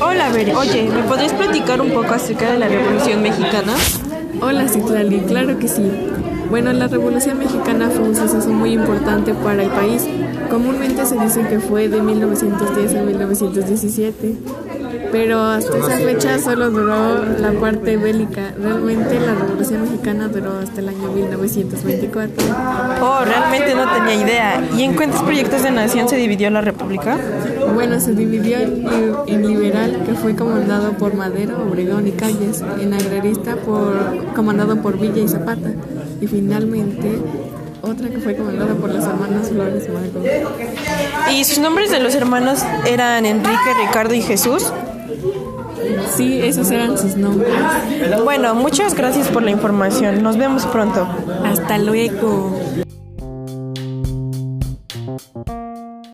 Hola, Bere. Oye, ¿me podrías platicar un poco acerca de la Revolución Mexicana? Hola, Citlali, claro que sí. Bueno, la Revolución Mexicana fue un suceso muy importante para el país. Comúnmente se dice que fue de 1910 a 1917 pero hasta esa fecha solo duró la parte bélica. Realmente la Revolución Mexicana duró hasta el año 1924. Oh, realmente no tenía idea. ¿Y en cuántos proyectos de nación se dividió la República? Bueno, se dividió en, liberal, que fue comandado por Madero, Obregón y Calles, en agrarista, por, comandado por Villa y Zapata, y finalmente otra que fue comandada por las hermanas Flores Magón. ¿Y sus nombres de los hermanos eran Enrique, Ricardo y Jesús? Sí, esos eran sus nombres. Bueno, muchas gracias por la información. Nos vemos pronto. Hasta luego.